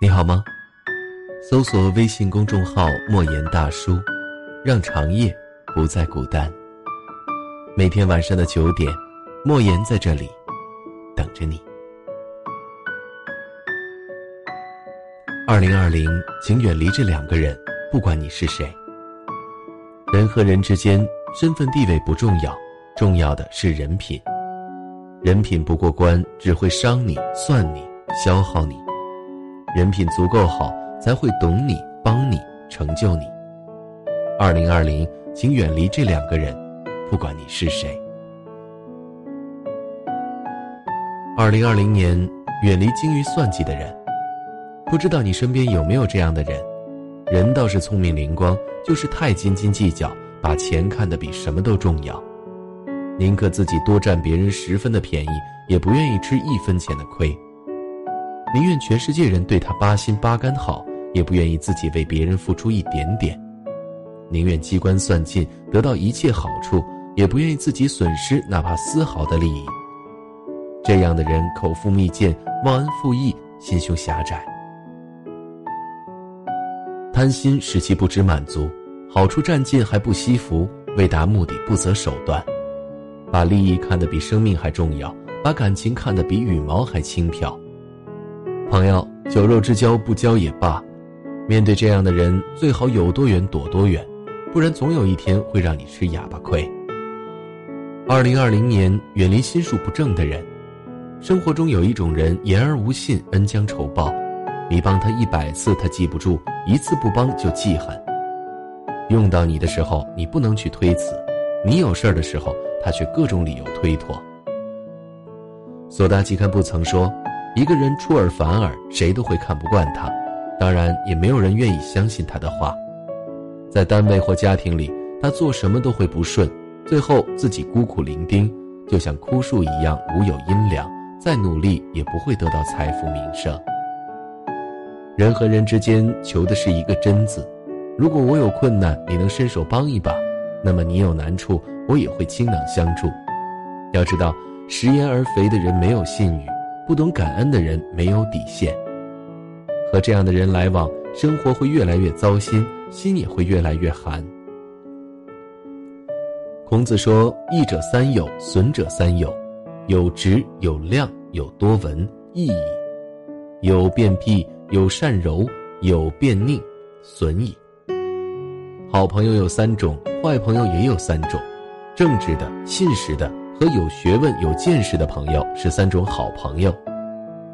你好吗？搜索微信公众号“莫言大叔”，让长夜不再孤单。每天晚上的九点，莫言在这里等着你。二零二零，请远离这两个人，不管你是谁。人和人之间，身份地位不重要，重要的是人品。人品不过关，只会伤你、算你、消耗你。人品足够好，才会懂你、帮你、成就你。二零二零，请远离这两个人，不管你是谁。二零二零年，远离精于算计的人。不知道你身边有没有这样的人？人倒是聪明灵光，就是太斤斤计较，把钱看得比什么都重要。宁可自己多占别人十分的便宜，也不愿意吃一分钱的亏；宁愿全世界人对他八心八肝好，也不愿意自己为别人付出一点点；宁愿机关算尽得到一切好处，也不愿意自己损失哪怕丝毫的利益。这样的人口腹蜜饯，忘恩负义，心胸狭窄，贪心使其不知满足，好处占尽还不惜福，为达目的不择手段。把利益看得比生命还重要，把感情看得比羽毛还轻飘。朋友，酒肉之交不交也罢。面对这样的人，最好有多远躲多远，不然总有一天会让你吃哑巴亏。二零二零年，远离心术不正的人。生活中有一种人，言而无信，恩将仇报。你帮他一百次，他记不住；一次不帮就记恨。用到你的时候，你不能去推辞；你有事儿的时候。他却各种理由推脱。索达吉堪布曾说：“一个人出尔反尔，谁都会看不惯他，当然也没有人愿意相信他的话。在单位或家庭里，他做什么都会不顺，最后自己孤苦伶仃，就像枯树一样无有阴凉，再努力也不会得到财富名声。人和人之间求的是一个真字，如果我有困难，你能伸手帮一把，那么你有难处。”我也会倾囊相助。要知道，食言而肥的人没有信誉，不懂感恩的人没有底线。和这样的人来往，生活会越来越糟心，心也会越来越寒。孔子说：“益者三友，损者三友。有直，有量，有多闻，益矣；有变辟，有善柔，有变佞，损矣。”好朋友有三种，坏朋友也有三种。正直的、信实的和有学问、有见识的朋友是三种好朋友；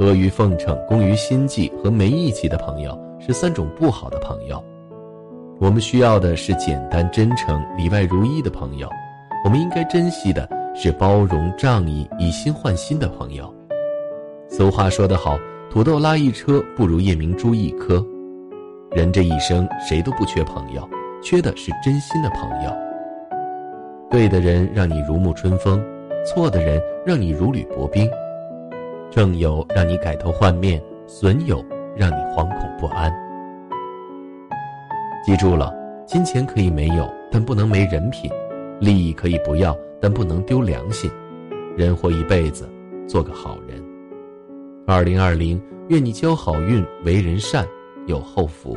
阿谀奉承、工于心计和没义气的朋友是三种不好的朋友。我们需要的是简单、真诚、里外如一的朋友；我们应该珍惜的是包容、仗义、以心换心的朋友。俗话说得好：“土豆拉一车，不如夜明珠一颗。”人这一生，谁都不缺朋友，缺的是真心的朋友。对的人让你如沐春风，错的人让你如履薄冰。正友让你改头换面，损友让你惶恐不安。记住了，金钱可以没有，但不能没人品；利益可以不要，但不能丢良心。人活一辈子，做个好人。二零二零，愿你交好运，为人善，有后福。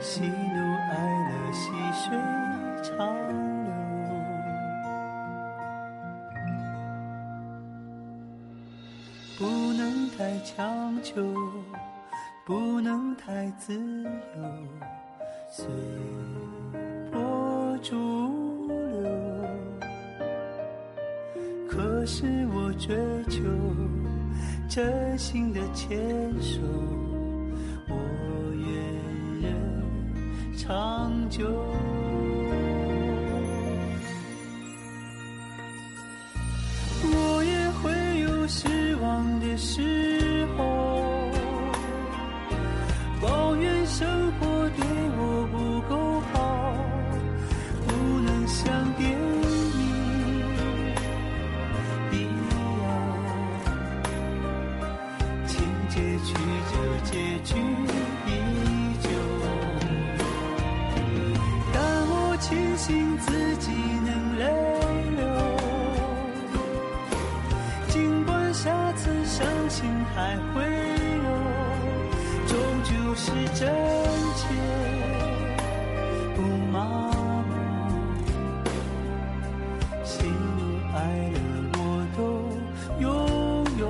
喜怒哀乐，细水长流。不能太强求，不能太自由，随波逐流。可是我追求真心的牵手，长久。还会有，终究是真切，不麻木。喜怒哀乐我都拥有。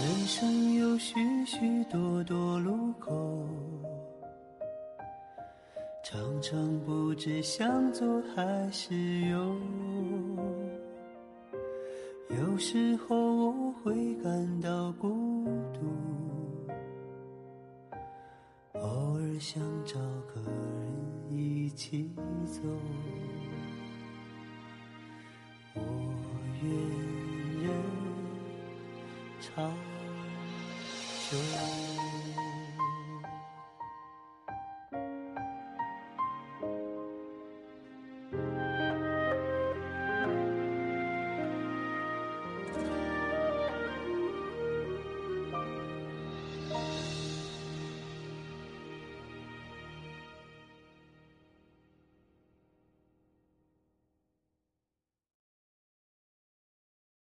人生有许许多多路口。常常不知向左还是右，有时候我会感到孤独，偶尔想找个人一起走，我愿人长久。